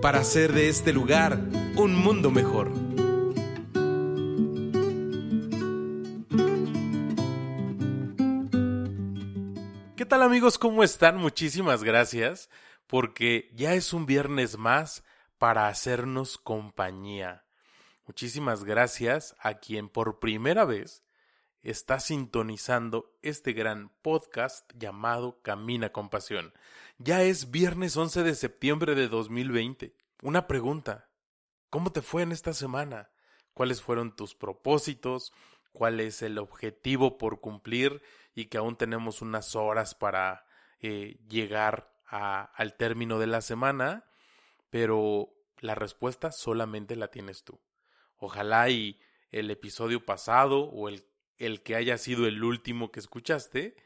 para hacer de este lugar un mundo mejor. ¿Qué tal amigos? ¿Cómo están? Muchísimas gracias porque ya es un viernes más para hacernos compañía. Muchísimas gracias a quien por primera vez está sintonizando este gran podcast llamado Camina con Pasión. Ya es viernes 11 de septiembre de 2020. Una pregunta. ¿Cómo te fue en esta semana? ¿Cuáles fueron tus propósitos? ¿Cuál es el objetivo por cumplir? Y que aún tenemos unas horas para eh, llegar al término de la semana. Pero la respuesta solamente la tienes tú. Ojalá y el episodio pasado o el el que haya sido el último que escuchaste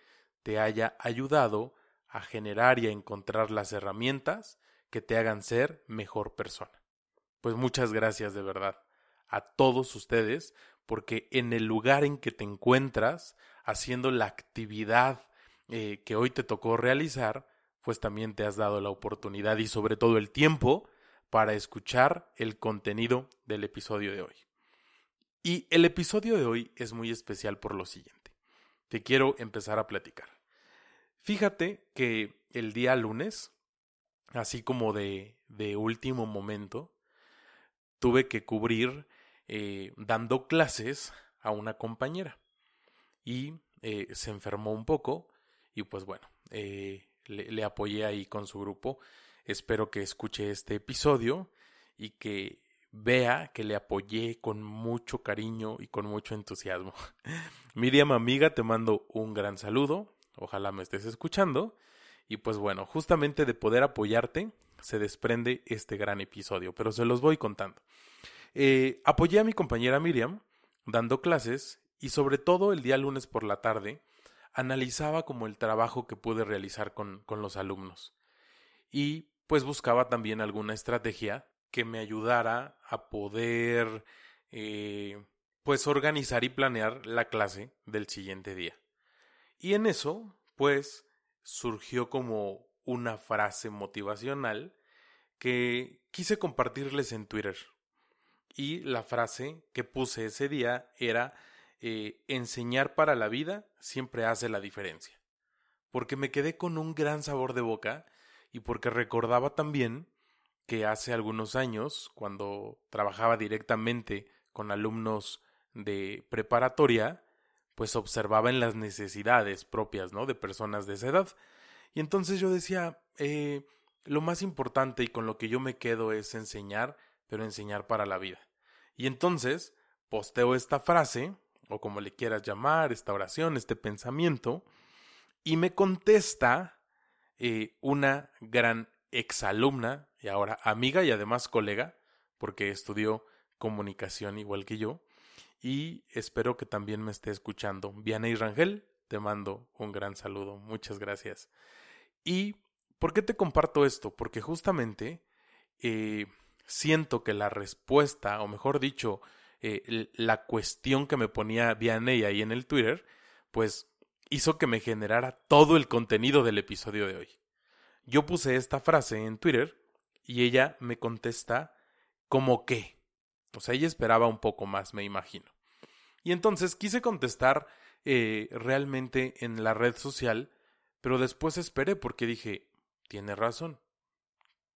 te haya ayudado a generar y a encontrar las herramientas que te hagan ser mejor persona. Pues muchas gracias de verdad a todos ustedes porque en el lugar en que te encuentras haciendo la actividad eh, que hoy te tocó realizar, pues también te has dado la oportunidad y sobre todo el tiempo para escuchar el contenido del episodio de hoy. Y el episodio de hoy es muy especial por lo siguiente. Te quiero empezar a platicar. Fíjate que el día lunes, así como de, de último momento, tuve que cubrir eh, dando clases a una compañera. Y eh, se enfermó un poco y pues bueno, eh, le, le apoyé ahí con su grupo. Espero que escuche este episodio y que vea que le apoyé con mucho cariño y con mucho entusiasmo. Miriam, amiga, te mando un gran saludo. Ojalá me estés escuchando. Y pues bueno, justamente de poder apoyarte se desprende este gran episodio, pero se los voy contando. Eh, apoyé a mi compañera Miriam dando clases y sobre todo el día lunes por la tarde analizaba como el trabajo que pude realizar con, con los alumnos. Y pues buscaba también alguna estrategia que me ayudara a poder eh, pues organizar y planear la clase del siguiente día. Y en eso, pues, surgió como una frase motivacional que quise compartirles en Twitter. Y la frase que puse ese día era eh, enseñar para la vida siempre hace la diferencia. Porque me quedé con un gran sabor de boca y porque recordaba también que hace algunos años, cuando trabajaba directamente con alumnos de preparatoria, pues observaba en las necesidades propias, ¿no? De personas de esa edad. Y entonces yo decía, eh, lo más importante y con lo que yo me quedo es enseñar, pero enseñar para la vida. Y entonces posteo esta frase, o como le quieras llamar, esta oración, este pensamiento, y me contesta eh, una gran exalumna y ahora amiga y además colega, porque estudió comunicación igual que yo, y espero que también me esté escuchando. y Rangel, te mando un gran saludo, muchas gracias. ¿Y por qué te comparto esto? Porque justamente eh, siento que la respuesta, o mejor dicho, eh, la cuestión que me ponía Vianey ahí en el Twitter, pues hizo que me generara todo el contenido del episodio de hoy. Yo puse esta frase en Twitter y ella me contesta como qué. O sea, ella esperaba un poco más, me imagino. Y entonces quise contestar eh, realmente en la red social, pero después esperé porque dije, tiene razón.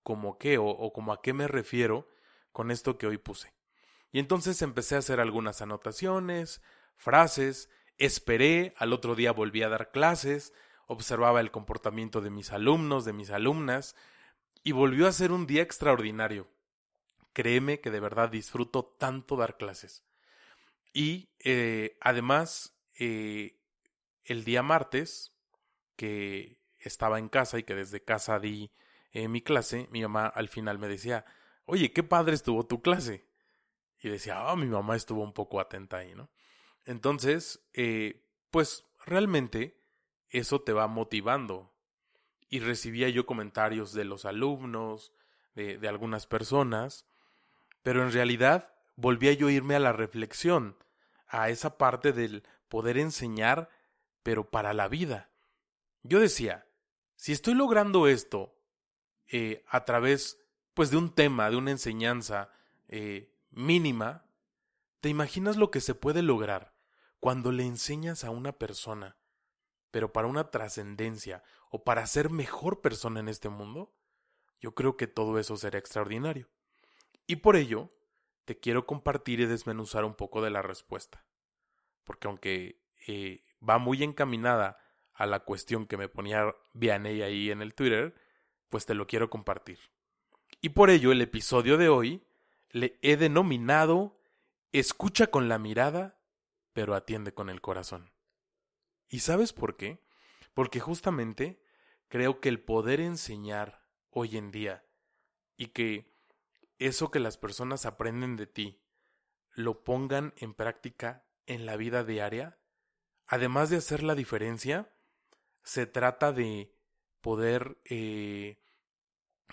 ¿Cómo qué? O, o como a qué me refiero con esto que hoy puse. Y entonces empecé a hacer algunas anotaciones, frases, esperé, al otro día volví a dar clases, observaba el comportamiento de mis alumnos, de mis alumnas, y volvió a ser un día extraordinario. Créeme que de verdad disfruto tanto dar clases. Y eh, además, eh, el día martes, que estaba en casa y que desde casa di en mi clase, mi mamá al final me decía, oye, qué padre estuvo tu clase. Y decía, ah, mi mamá estuvo un poco atenta ahí, ¿no? Entonces, eh, pues realmente eso te va motivando. Y recibía yo comentarios de los alumnos, de, de algunas personas, pero en realidad volvía yo a irme a la reflexión, a esa parte del poder enseñar, pero para la vida. Yo decía, si estoy logrando esto eh, a través pues de un tema, de una enseñanza eh, mínima, ¿te imaginas lo que se puede lograr cuando le enseñas a una persona, pero para una trascendencia o para ser mejor persona en este mundo? Yo creo que todo eso será extraordinario. Y por ello, te quiero compartir y desmenuzar un poco de la respuesta. Porque aunque eh, va muy encaminada a la cuestión que me ponía Vianney ahí en el Twitter, pues te lo quiero compartir. Y por ello el episodio de hoy le he denominado Escucha con la mirada, pero atiende con el corazón. ¿Y sabes por qué? Porque justamente creo que el poder enseñar hoy en día y que eso que las personas aprenden de ti lo pongan en práctica en la vida diaria, además de hacer la diferencia, se trata de poder eh,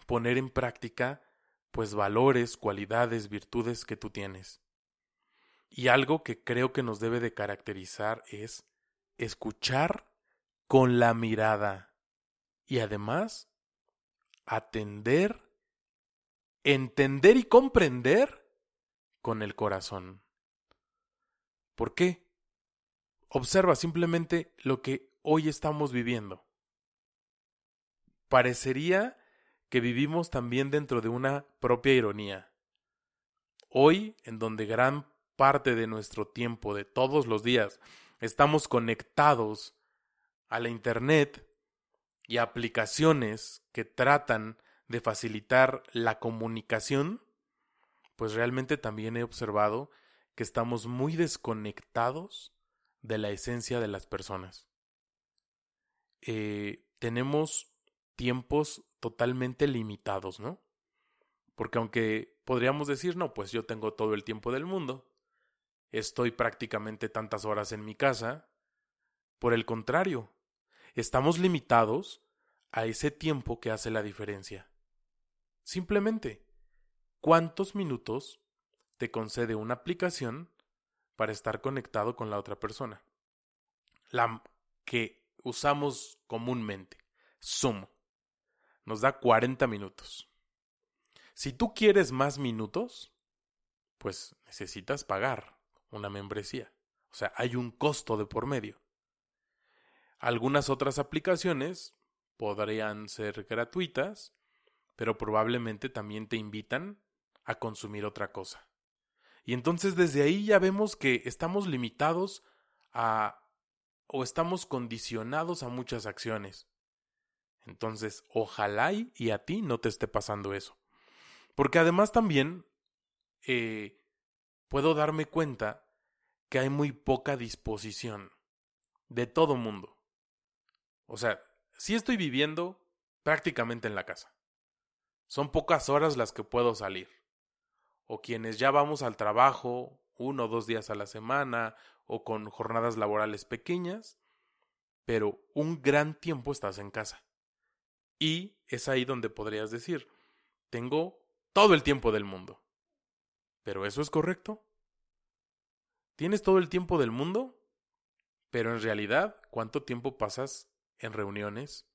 poner en práctica pues valores, cualidades, virtudes que tú tienes. Y algo que creo que nos debe de caracterizar es escuchar con la mirada y además atender, entender y comprender con el corazón. ¿Por qué? Observa simplemente lo que hoy estamos viviendo. Parecería que vivimos también dentro de una propia ironía. Hoy, en donde gran parte de nuestro tiempo, de todos los días, estamos conectados a la Internet y a aplicaciones que tratan de facilitar la comunicación, pues realmente también he observado que estamos muy desconectados de la esencia de las personas. Eh, tenemos tiempos totalmente limitados, ¿no? Porque aunque podríamos decir, no, pues yo tengo todo el tiempo del mundo, estoy prácticamente tantas horas en mi casa, por el contrario, estamos limitados a ese tiempo que hace la diferencia. Simplemente, ¿cuántos minutos te concede una aplicación para estar conectado con la otra persona? La que usamos comúnmente, Zoom nos da 40 minutos. Si tú quieres más minutos, pues necesitas pagar una membresía. O sea, hay un costo de por medio. Algunas otras aplicaciones podrían ser gratuitas, pero probablemente también te invitan a consumir otra cosa. Y entonces desde ahí ya vemos que estamos limitados a o estamos condicionados a muchas acciones. Entonces, ojalá y a ti no te esté pasando eso. Porque además también eh, puedo darme cuenta que hay muy poca disposición de todo mundo. O sea, sí estoy viviendo prácticamente en la casa. Son pocas horas las que puedo salir. O quienes ya vamos al trabajo uno o dos días a la semana o con jornadas laborales pequeñas, pero un gran tiempo estás en casa. Y es ahí donde podrías decir, tengo todo el tiempo del mundo. ¿Pero eso es correcto? ¿Tienes todo el tiempo del mundo? Pero en realidad, ¿cuánto tiempo pasas en reuniones,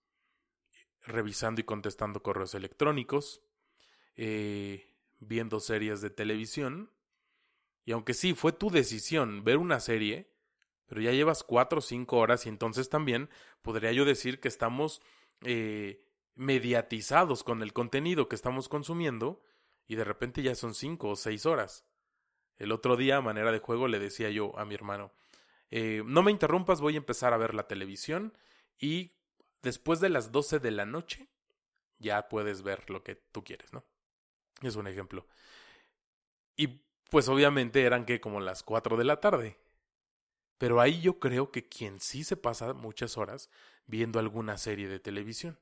revisando y contestando correos electrónicos, eh, viendo series de televisión? Y aunque sí, fue tu decisión ver una serie, pero ya llevas cuatro o cinco horas y entonces también podría yo decir que estamos eh, mediatizados con el contenido que estamos consumiendo y de repente ya son cinco o seis horas. El otro día, a manera de juego, le decía yo a mi hermano, eh, no me interrumpas, voy a empezar a ver la televisión y después de las doce de la noche ya puedes ver lo que tú quieres, ¿no? Es un ejemplo. Y pues obviamente eran que como las cuatro de la tarde. Pero ahí yo creo que quien sí se pasa muchas horas viendo alguna serie de televisión.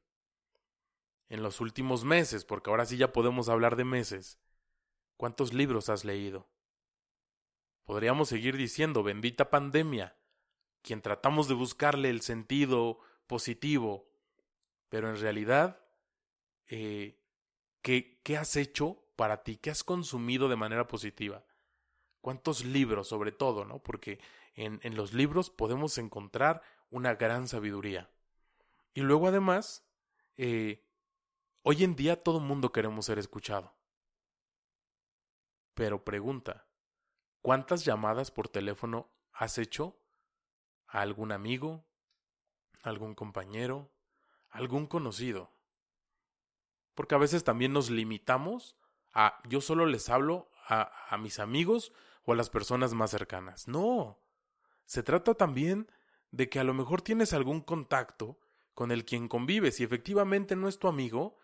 en los últimos meses, porque ahora sí ya podemos hablar de meses, ¿cuántos libros has leído? Podríamos seguir diciendo, bendita pandemia, quien tratamos de buscarle el sentido positivo, pero en realidad, eh, ¿qué, ¿qué has hecho para ti? ¿Qué has consumido de manera positiva? ¿Cuántos libros sobre todo, no? Porque en, en los libros podemos encontrar una gran sabiduría. Y luego además, eh, hoy en día todo mundo queremos ser escuchado. Pero pregunta, ¿cuántas llamadas por teléfono has hecho a algún amigo, algún compañero, algún conocido? Porque a veces también nos limitamos a yo solo les hablo a, mis amigos o a las personas más cercanas. No, se trata también de que a lo mejor tienes algún contacto con el quien convives y efectivamente no es tu amigo,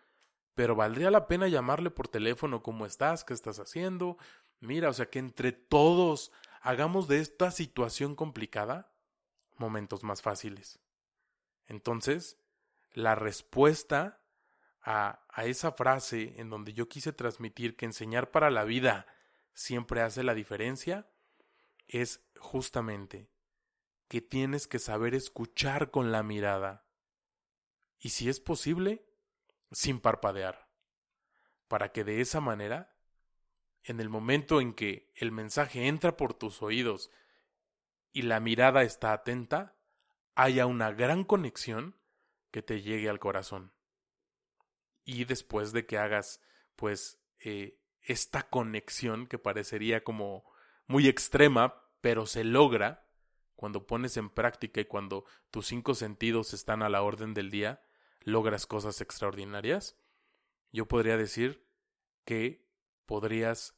pero valdría la pena llamarle por teléfono cómo estás, qué estás haciendo. Mira, o sea, que entre todos hagamos de esta situación complicada momentos más fáciles. Entonces, la respuesta a, a esa frase en donde yo quise transmitir que enseñar para la vida siempre hace la diferencia es justamente que tienes que saber escuchar con la mirada y si es posible, sin parpadear, para que de esa manera, en el momento en que el mensaje entra por tus oídos y la mirada está atenta, haya una gran conexión que te llegue al corazón. Y después de que hagas, pues, eh, esta conexión que parecería como muy extrema, pero se logra cuando pones en práctica y cuando tus cinco sentidos están a la orden del día, logras cosas extraordinarias, yo podría decir que podrías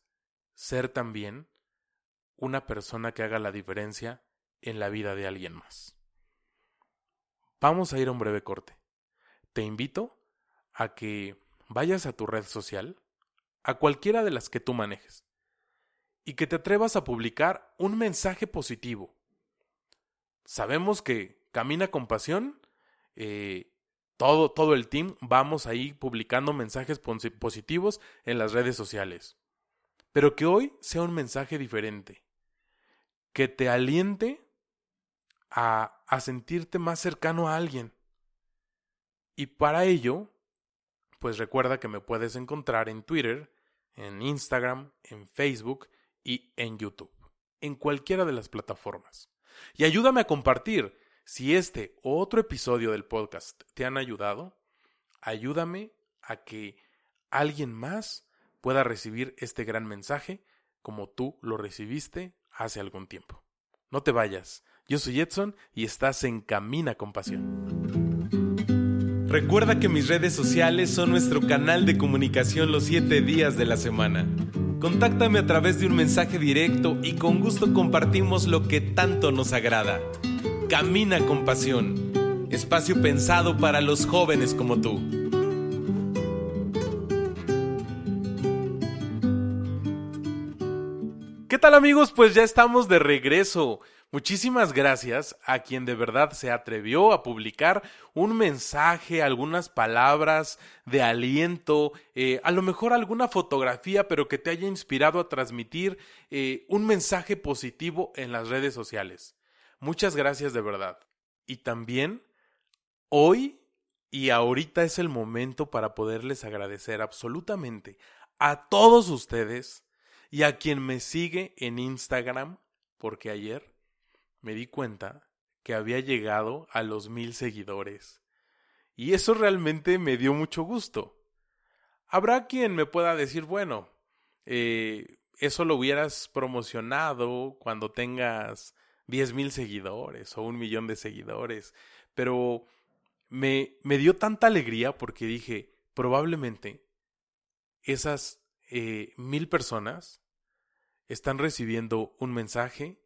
ser también una persona que haga la diferencia en la vida de alguien más. Vamos a ir a un breve corte. Te invito a que vayas a tu red social, a cualquiera de las que tú manejes, y que te atrevas a publicar un mensaje positivo. Sabemos que Camina con Pasión eh, todo, todo el team vamos ahí publicando mensajes positivos en las redes sociales. Pero que hoy sea un mensaje diferente. Que te aliente a, a sentirte más cercano a alguien. Y para ello, pues recuerda que me puedes encontrar en Twitter, en Instagram, en Facebook y en YouTube. En cualquiera de las plataformas. Y ayúdame a compartir si este otro episodio del podcast te han ayudado, ayúdame a que alguien más pueda recibir este gran mensaje como tú lo recibiste hace algún tiempo. No te vayas. Yo soy Edson y estás en Camina con Pasión. Recuerda que mis redes sociales son nuestro canal de comunicación los siete días de la semana. Contáctame a través de un mensaje directo y con gusto compartimos lo que tanto nos agrada. Camina con pasión. Espacio pensado para los jóvenes como tú. ¿Qué tal amigos? Pues ya estamos de regreso. Muchísimas gracias a quien de verdad se atrevió a publicar un mensaje, algunas palabras de aliento, eh, a lo mejor alguna fotografía, pero que te haya inspirado a transmitir eh, un mensaje positivo en las redes sociales. Muchas gracias de verdad. Y también hoy y ahorita es el momento para poderles agradecer absolutamente a todos ustedes y a quien me sigue en Instagram, porque ayer me di cuenta que había llegado a los mil seguidores. Y eso realmente me dio mucho gusto. Habrá quien me pueda decir, bueno, eh, eso lo hubieras promocionado cuando tengas diez mil seguidores o un millón de seguidores, pero me, me dio tanta alegría porque dije, probablemente esas eh, mil personas están recibiendo un mensaje,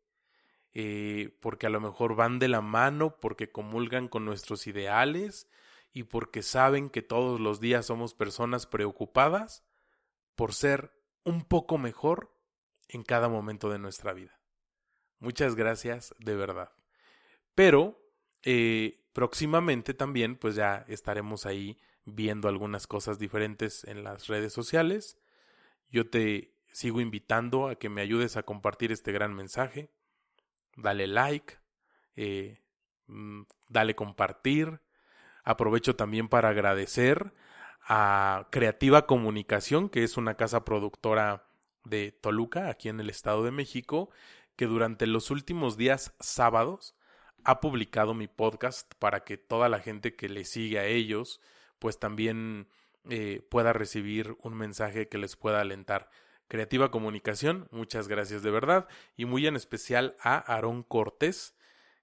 eh, porque a lo mejor van de la mano, porque comulgan con nuestros ideales y porque saben que todos los días somos personas preocupadas por ser un poco mejor en cada momento de nuestra vida. Muchas gracias de verdad. Pero eh, próximamente también pues ya estaremos ahí viendo algunas cosas diferentes en las redes sociales. Yo te sigo invitando a que me ayudes a compartir este gran mensaje. Dale like, eh, mm, dale compartir. Aprovecho también para agradecer a Creativa Comunicación, que es una casa productora de Toluca, aquí en el Estado de México, que durante los últimos días sábados ha publicado mi podcast para que toda la gente que le sigue a ellos, pues también eh, pueda recibir un mensaje que les pueda alentar. Creativa Comunicación, muchas gracias de verdad. Y muy en especial a Aarón Cortés,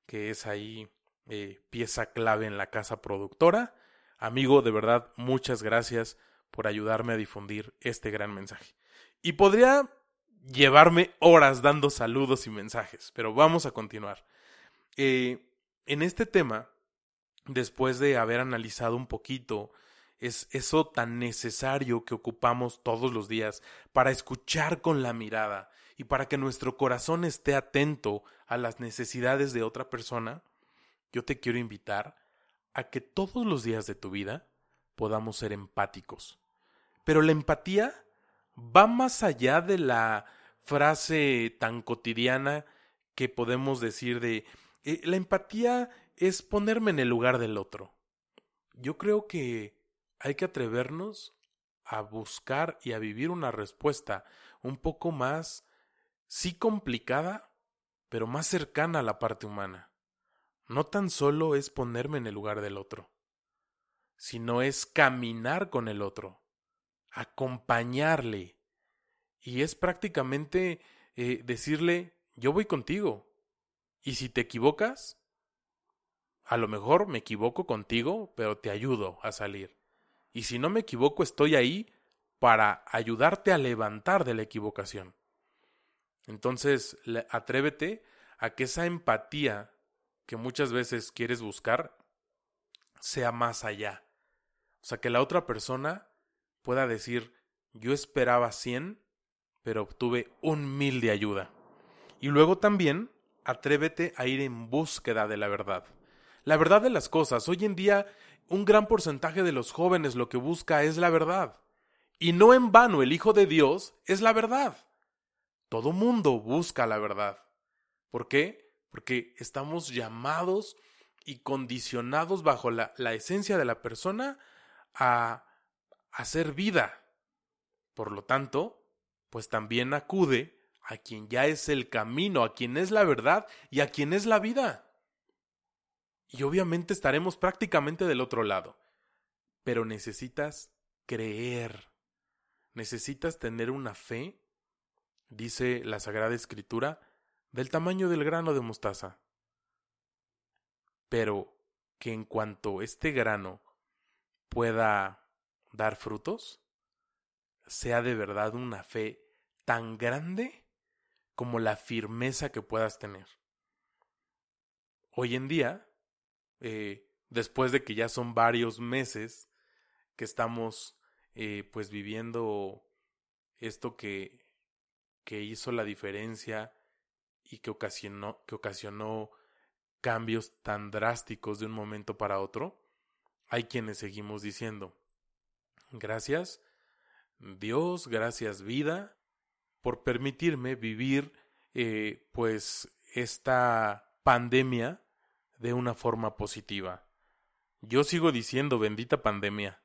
que es ahí eh, pieza clave en la casa productora. Amigo, de verdad, muchas gracias por ayudarme a difundir este gran mensaje. Y podría llevarme horas dando saludos y mensajes, pero vamos a continuar. Eh, en este tema, después de haber analizado un poquito es eso tan necesario que ocupamos todos los días para escuchar con la mirada y para que nuestro corazón esté atento a las necesidades de otra persona, yo te quiero invitar a que todos los días de tu vida podamos ser empáticos. Pero la empatía va más allá de la frase tan cotidiana que podemos decir de eh, la empatía es ponerme en el lugar del otro. Yo creo que hay que atrevernos a buscar y a vivir una respuesta un poco más, sí complicada, pero más cercana a la parte humana. No tan solo es ponerme en el lugar del otro, sino es caminar con el otro, acompañarle. Y es prácticamente eh, decirle, yo voy contigo. Y si te equivocas, a lo mejor me equivoco contigo, pero te ayudo a salir. Y si no me equivoco, estoy ahí para ayudarte a levantar de la equivocación. Entonces, atrévete a que esa empatía que muchas veces quieres buscar sea más allá. O sea, que la otra persona pueda decir, yo esperaba 100, pero obtuve un mil de ayuda. Y luego también atrévete a ir en búsqueda de la verdad. La verdad de las cosas. Hoy en día un gran porcentaje de los jóvenes lo que busca es la verdad. Y no en vano el Hijo de Dios es la verdad. Todo mundo busca la verdad. ¿Por qué? Porque estamos llamados y condicionados bajo la, la esencia de la persona a hacer vida. Por lo tanto, pues también acude a quien ya es el camino, a quien es la verdad y a quien es la vida. Y obviamente estaremos prácticamente del otro lado. Pero necesitas creer. Necesitas tener una fe, dice la Sagrada Escritura, del tamaño del grano de mostaza. Pero que en cuanto este grano pueda dar frutos, sea de verdad una fe tan grande como la firmeza que puedas tener. Hoy en día eh, después de que ya son varios meses que estamos eh, pues viviendo esto que, que hizo la diferencia y que ocasionó, que ocasionó cambios tan drásticos de un momento para otro, hay quienes seguimos diciendo, gracias Dios, gracias vida, por permitirme vivir eh, pues esta pandemia de una forma positiva. Yo sigo diciendo bendita pandemia,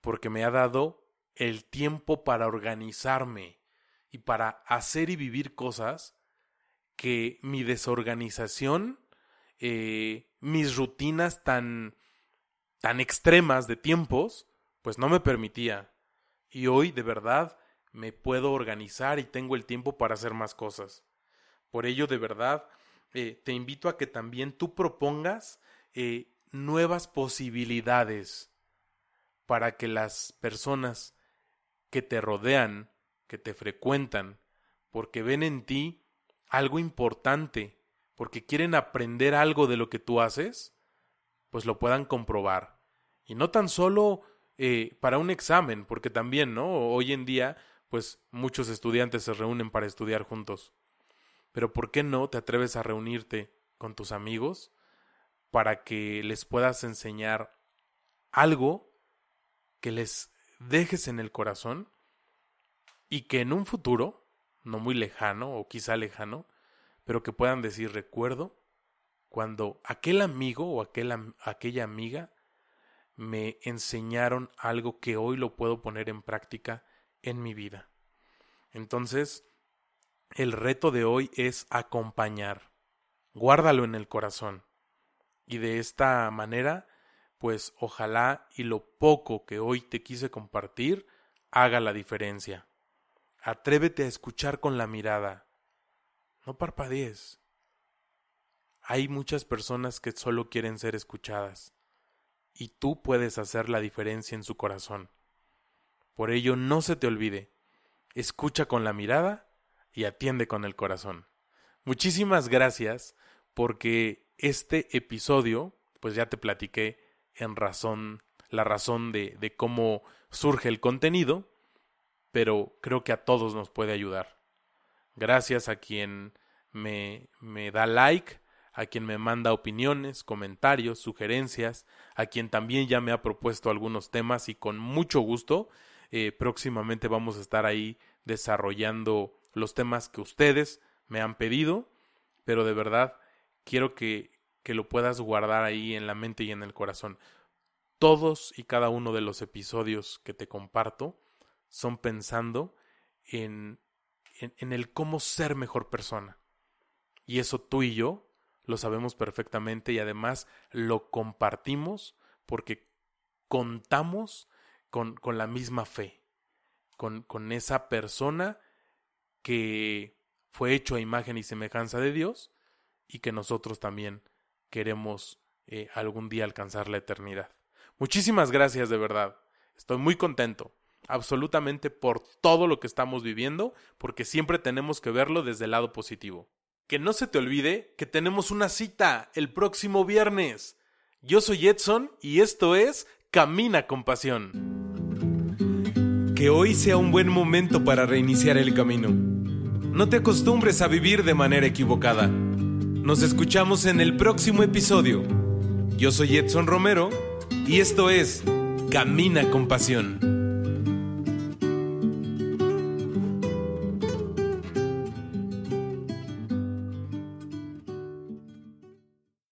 porque me ha dado el tiempo para organizarme y para hacer y vivir cosas que mi desorganización, eh, mis rutinas tan, tan extremas de tiempos, pues no me permitía. Y hoy de verdad me puedo organizar y tengo el tiempo para hacer más cosas. Por ello, de verdad, eh, te invito a que también tú propongas eh, nuevas posibilidades para que las personas que te rodean, que te frecuentan, porque ven en ti algo importante, porque quieren aprender algo de lo que tú haces, pues lo puedan comprobar. Y no tan solo eh, para un examen, porque también, ¿no? Hoy en día, pues muchos estudiantes se reúnen para estudiar juntos. Pero ¿por qué no te atreves a reunirte con tus amigos para que les puedas enseñar algo que les dejes en el corazón y que en un futuro, no muy lejano o quizá lejano, pero que puedan decir recuerdo cuando aquel amigo o aquel, aquella amiga me enseñaron algo que hoy lo puedo poner en práctica en mi vida. Entonces, el reto de hoy es acompañar. Guárdalo en el corazón. Y de esta manera, pues ojalá y lo poco que hoy te quise compartir haga la diferencia. Atrévete a escuchar con la mirada. No parpadees. Hay muchas personas que solo quieren ser escuchadas, y tú puedes hacer la diferencia en su corazón. Por ello, no se te olvide, escucha con la mirada y atiende con el corazón. Muchísimas gracias porque este episodio, pues ya te platiqué en razón, la razón de, cómo surge el contenido, pero creo que a todos nos puede ayudar. Gracias a quien me, me da like, a quien me manda opiniones, comentarios, sugerencias, a quien también ya me ha propuesto algunos temas y con mucho gusto eh, próximamente vamos a estar ahí desarrollando los temas que ustedes me han pedido, pero de verdad quiero que, que lo puedas guardar ahí en la mente y en el corazón. Todos y cada uno de los episodios que te comparto son pensando en, en, en el cómo ser mejor persona. Y eso tú y yo lo sabemos perfectamente y además lo compartimos porque contamos con, con la misma fe, con, con esa persona que fue hecho a imagen y semejanza de Dios y que nosotros también queremos eh, algún día alcanzar la eternidad. Muchísimas gracias de verdad. Estoy muy contento, absolutamente por todo lo que estamos viviendo, porque siempre tenemos que verlo desde el lado positivo. Que no se te olvide que tenemos una cita el próximo viernes. Yo soy Edson y esto es Camina con Pasión. Que hoy sea un buen momento para reiniciar el camino. No te acostumbres a vivir de manera equivocada. Nos escuchamos en el próximo episodio. Yo soy Edson Romero y esto es Camina con Pasión.